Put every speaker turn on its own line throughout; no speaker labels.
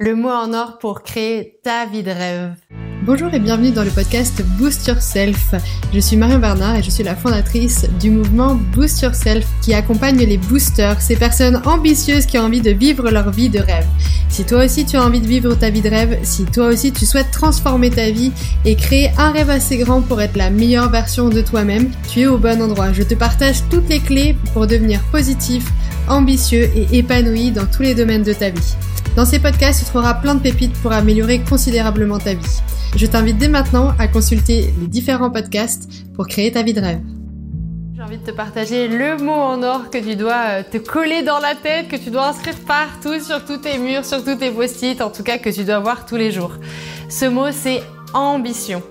le mot en or pour créer ta vie de rêve.
Bonjour et bienvenue dans le podcast Boost Yourself. Je suis Marion Bernard et je suis la fondatrice du mouvement Boost Yourself qui accompagne les boosters, ces personnes ambitieuses qui ont envie de vivre leur vie de rêve. Si toi aussi tu as envie de vivre ta vie de rêve, si toi aussi tu souhaites transformer ta vie et créer un rêve assez grand pour être la meilleure version de toi-même, tu es au bon endroit. Je te partage toutes les clés pour devenir positif, ambitieux et épanoui dans tous les domaines de ta vie. Dans ces podcasts, tu trouveras plein de pépites pour améliorer considérablement ta vie. Je t'invite dès maintenant à consulter les différents podcasts pour créer ta vie de rêve.
J'ai envie de te partager le mot en or que tu dois euh, te coller dans la tête, que tu dois inscrire partout, sur tous tes murs, sur tous tes post-it, en tout cas que tu dois voir tous les jours. Ce mot, c'est ambition.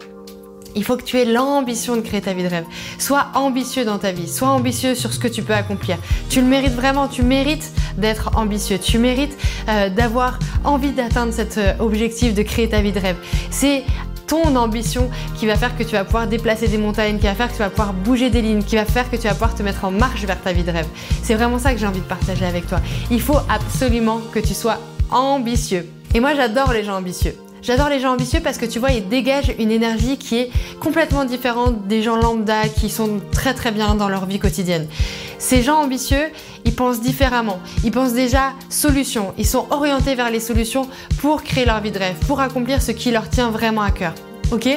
Il faut que tu aies l'ambition de créer ta vie de rêve. Sois ambitieux dans ta vie, sois ambitieux sur ce que tu peux accomplir. Tu le mérites vraiment, tu mérites d'être ambitieux, tu mérites euh, d'avoir envie d'atteindre cet euh, objectif de créer ta vie de rêve. C'est ton ambition qui va faire que tu vas pouvoir déplacer des montagnes, qui va faire que tu vas pouvoir bouger des lignes, qui va faire que tu vas pouvoir te mettre en marche vers ta vie de rêve. C'est vraiment ça que j'ai envie de partager avec toi. Il faut absolument que tu sois ambitieux. Et moi j'adore les gens ambitieux. J'adore les gens ambitieux parce que tu vois, ils dégagent une énergie qui est complètement différente des gens lambda qui sont très très bien dans leur vie quotidienne. Ces gens ambitieux, ils pensent différemment. Ils pensent déjà solutions. Ils sont orientés vers les solutions pour créer leur vie de rêve, pour accomplir ce qui leur tient vraiment à cœur. Ok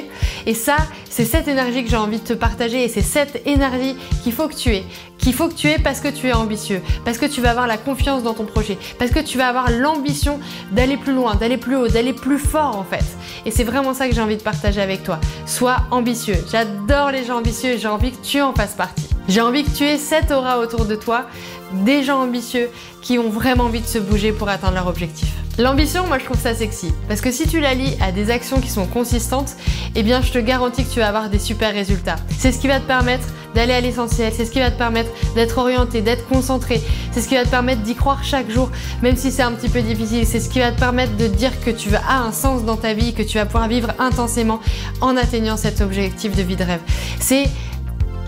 Et ça, c'est cette énergie que j'ai envie de te partager et c'est cette énergie qu'il faut que tu aies. Qu'il faut que tu aies parce que tu es ambitieux, parce que tu vas avoir la confiance dans ton projet, parce que tu vas avoir l'ambition d'aller plus loin, d'aller plus haut, d'aller plus fort en fait. Et c'est vraiment ça que j'ai envie de partager avec toi. Sois ambitieux. J'adore les gens ambitieux et j'ai envie que tu en fasses partie. J'ai envie que tu aies cette aura autour de toi, des gens ambitieux qui ont vraiment envie de se bouger pour atteindre leur objectif. L'ambition, moi je trouve ça sexy. Parce que si tu la lis à des actions qui sont consistantes, eh bien je te garantis que tu vas avoir des super résultats. C'est ce qui va te permettre d'aller à l'essentiel, c'est ce qui va te permettre d'être orienté, d'être concentré, c'est ce qui va te permettre d'y croire chaque jour, même si c'est un petit peu difficile, c'est ce qui va te permettre de dire que tu as un sens dans ta vie, que tu vas pouvoir vivre intensément en atteignant cet objectif de vie de rêve. C'est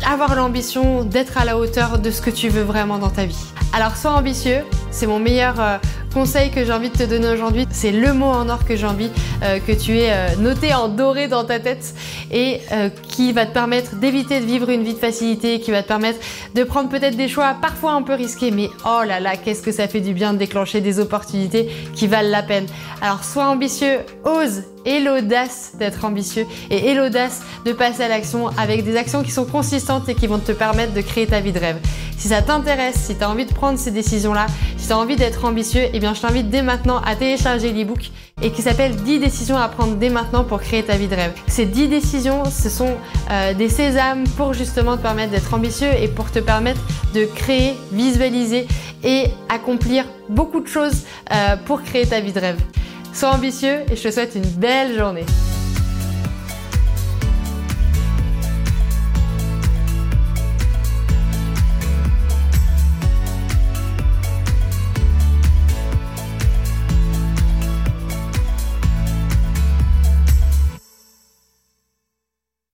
avoir l'ambition d'être à la hauteur de ce que tu veux vraiment dans ta vie. Alors sois ambitieux, c'est mon meilleur euh, conseil que j'ai envie de te donner aujourd'hui. C'est le mot en or que j'ai envie euh, que tu aies euh, noté en doré dans ta tête et qui va te permettre d'éviter de vivre une vie de facilité, qui va te permettre de prendre peut-être des choix parfois un peu risqués, mais oh là là, qu'est-ce que ça fait du bien de déclencher des opportunités qui valent la peine. Alors sois ambitieux, ose et l'audace d'être ambitieux et, et l'audace de passer à l'action avec des actions qui sont consistantes et qui vont te permettre de créer ta vie de rêve. Si ça t'intéresse, si tu as envie de prendre ces décisions-là, si tu as envie d'être ambitieux, eh bien je t'invite dès maintenant à télécharger l'ebook et qui s'appelle 10 décisions à prendre dès maintenant pour créer ta vie de rêve. Ces 10 décisions, ce sont euh, des sésames pour justement te permettre d'être ambitieux et pour te permettre de créer, visualiser et accomplir beaucoup de choses euh, pour créer ta vie de rêve. Sois ambitieux et je te souhaite une belle journée.